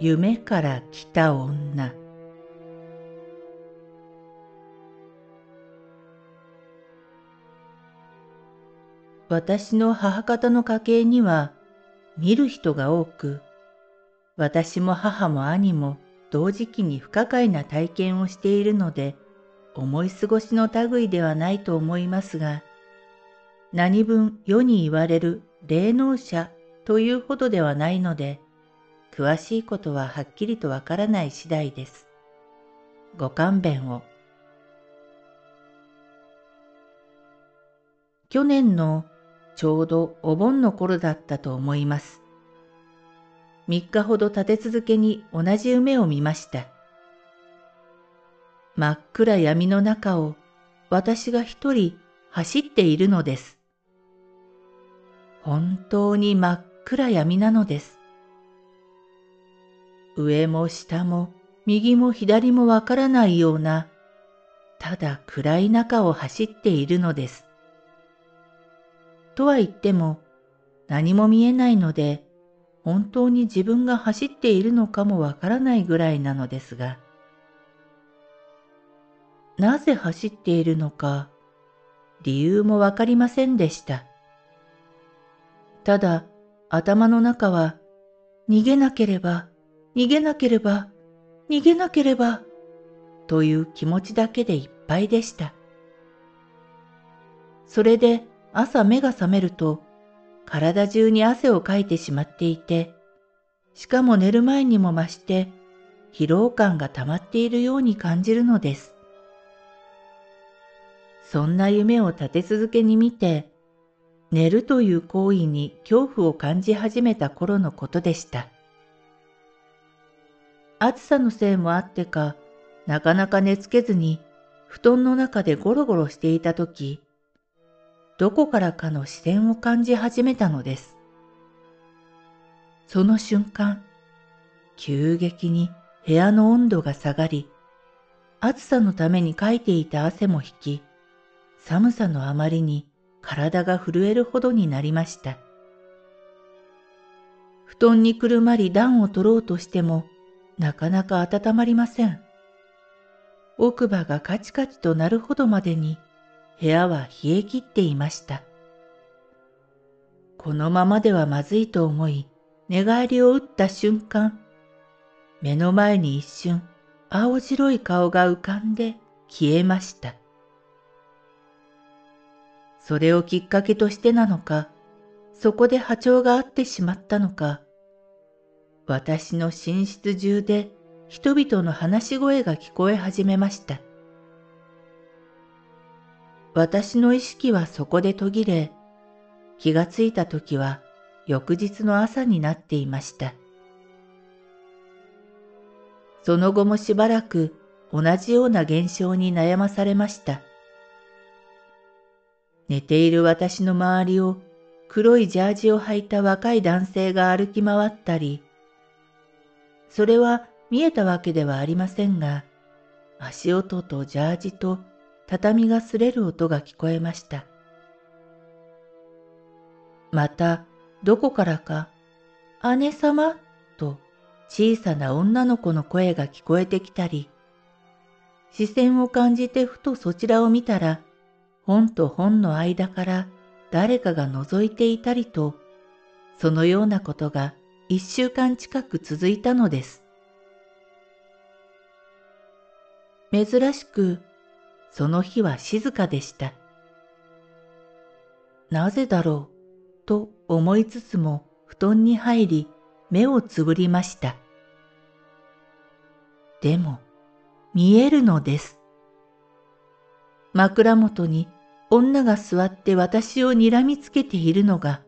夢から来た女。私の母方の家系には見る人が多く、私も母も兄も同時期に不可解な体験をしているので、思い過ごしの類ではないと思いますが、何分世に言われる霊能者というほどではないので、詳しいことははっきりとわからない次第です。ご勘弁を。去年のちょうどお盆の頃だったと思います。3日ほど立て続けに同じ夢を見ました。真っ暗闇の中を私が一人走っているのです。本当に真っ暗闇なのです。上も下も右も左もわからないような、ただ暗い中を走っているのです。とは言っても何も見えないので、本当に自分が走っているのかもわからないぐらいなのですが、なぜ走っているのか、理由もわかりませんでした。ただ、頭の中は、逃げなければ、逃げなければ、逃げなければ、という気持ちだけでいっぱいでした。それで朝目が覚めると、体中に汗をかいてしまっていて、しかも寝る前にも増して疲労感が溜まっているように感じるのです。そんな夢を立て続けに見て、寝るという行為に恐怖を感じ始めた頃のことでした。暑さのせいもあってか、なかなか寝つけずに布団の中でゴロゴロしていたとき、どこからかの視線を感じ始めたのです。その瞬間、急激に部屋の温度が下がり、暑さのためにかいていた汗も引き、寒さのあまりに体が震えるほどになりました。布団にくるまり暖を取ろうとしても、なかなか温まりません。奥歯がカチカチとなるほどまでに部屋は冷え切っていました。このままではまずいと思い、寝返りを打った瞬間、目の前に一瞬青白い顔が浮かんで消えました。それをきっかけとしてなのか、そこで波長があってしまったのか、私の寝室中で人々の話し声が聞こえ始めました。私の意識はそこで途切れ、気がついた時は翌日の朝になっていました。その後もしばらく同じような現象に悩まされました。寝ている私の周りを黒いジャージを履いた若い男性が歩き回ったり、それは見えたわけではありませんが、足音とジャージと畳が擦れる音が聞こえました。また、どこからか、姉様と小さな女の子の声が聞こえてきたり、視線を感じてふとそちらを見たら、本と本の間から誰かが覗いていたりと、そのようなことが一週間近く続いたのです。珍しく、その日は静かでした。なぜだろう、と思いつつも布団に入り、目をつぶりました。でも、見えるのです。枕元に女が座って私を睨みつけているのが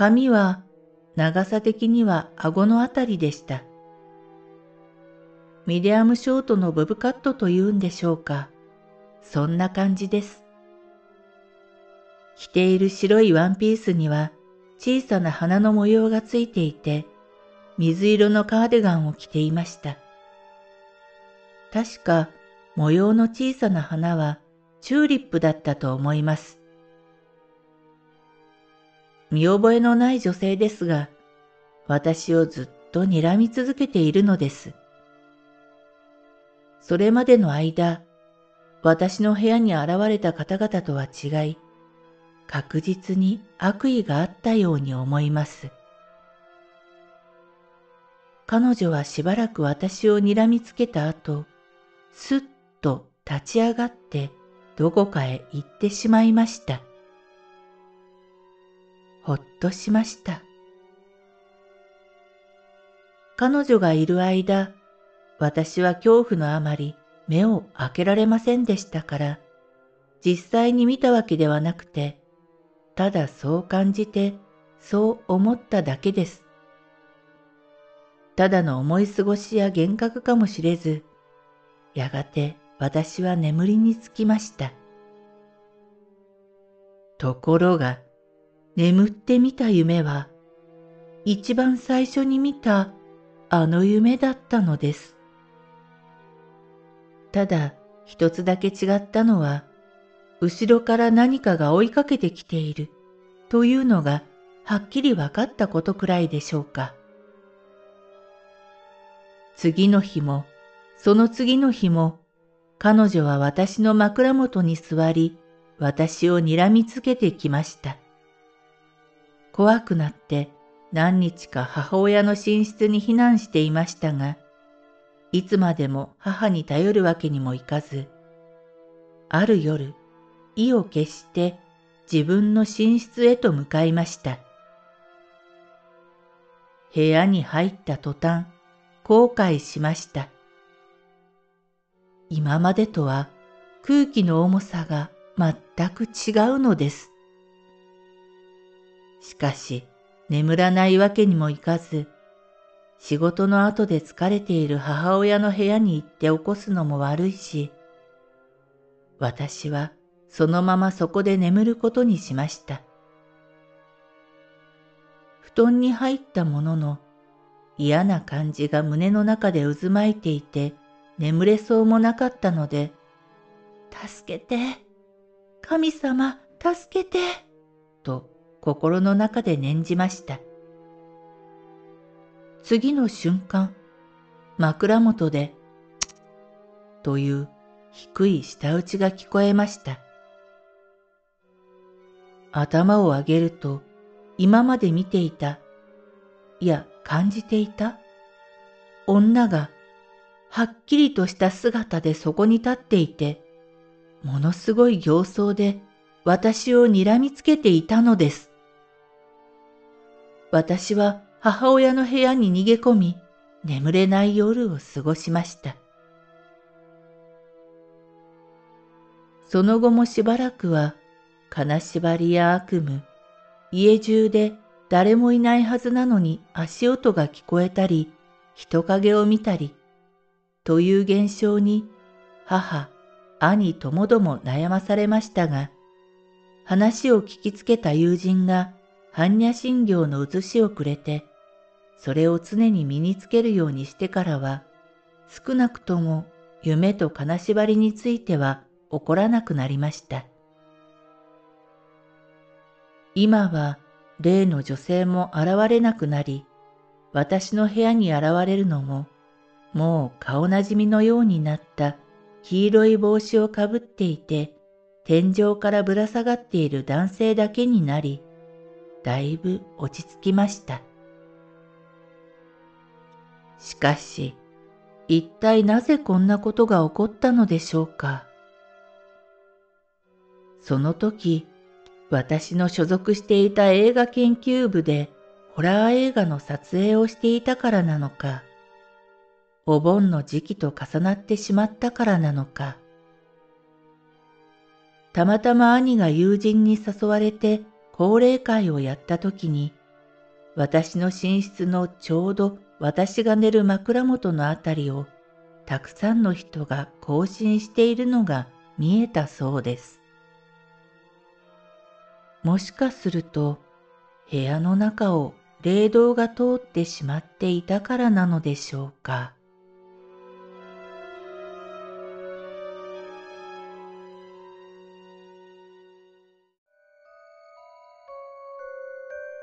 髪は長さ的には顎のあたりでした。ミディアムショートのボブカットというんでしょうか。そんな感じです。着ている白いワンピースには小さな花の模様がついていて、水色のカーデガンを着ていました。確か模様の小さな花はチューリップだったと思います。見覚えのない女性ですが、私をずっと睨み続けているのです。それまでの間、私の部屋に現れた方々とは違い、確実に悪意があったように思います。彼女はしばらく私を睨みつけた後、すっと立ち上がってどこかへ行ってしまいました。としました。彼女がいる間、私は恐怖のあまり目を開けられませんでしたから、実際に見たわけではなくて、ただそう感じて、そう思っただけです。ただの思い過ごしや幻覚かもしれず、やがて私は眠りにつきました。ところが、眠ってみた夢は、一番最初に見たあの夢だったのです。ただ一つだけ違ったのは、後ろから何かが追いかけてきているというのがはっきり分かったことくらいでしょうか。次の日も、その次の日も、彼女は私の枕元に座り、私を睨みつけてきました。怖くなって何日か母親の寝室に避難していましたが、いつまでも母に頼るわけにもいかず、ある夜、意を決して自分の寝室へと向かいました。部屋に入った途端、後悔しました。今までとは空気の重さが全く違うのです。しかし、眠らないわけにもいかず、仕事の後で疲れている母親の部屋に行って起こすのも悪いし、私はそのままそこで眠ることにしました。布団に入ったものの嫌な感じが胸の中で渦巻いていて眠れそうもなかったので、助けて、神様、助けて、と心の中で念じました。次の瞬間、枕元で、という低い舌打ちが聞こえました。頭を上げると、今まで見ていた、いや感じていた、女がはっきりとした姿でそこに立っていて、ものすごい形相で私を睨みつけていたのです。私は母親の部屋に逃げ込み、眠れない夜を過ごしました。その後もしばらくは、金縛りや悪夢、家中で誰もいないはずなのに足音が聞こえたり、人影を見たり、という現象に母、兄ともども悩まされましたが、話を聞きつけた友人が般若心経の写しをくれて、それを常に身につけるようにしてからは、少なくとも夢と金縛りについては起こらなくなりました。今は例の女性も現れなくなり、私の部屋に現れるのも、もう顔なじみのようになった黄色い帽子をかぶっていて、天井からぶら下がっている男性だけになり、だいぶ落ち着きました。しかし、一体なぜこんなことが起こったのでしょうか？その時、私の所属していた映画研究部でホラー映画の撮影をしていたからなのか、お盆の時期と重なってしまったからなのか、たまたま兄が友人に誘われて高齢会をやった時に私の寝室のちょうど私が寝る枕元のあたりをたくさんの人が行進しているのが見えたそうです。もしかすると部屋の中を霊道が通ってしまっていたからなのでしょうか。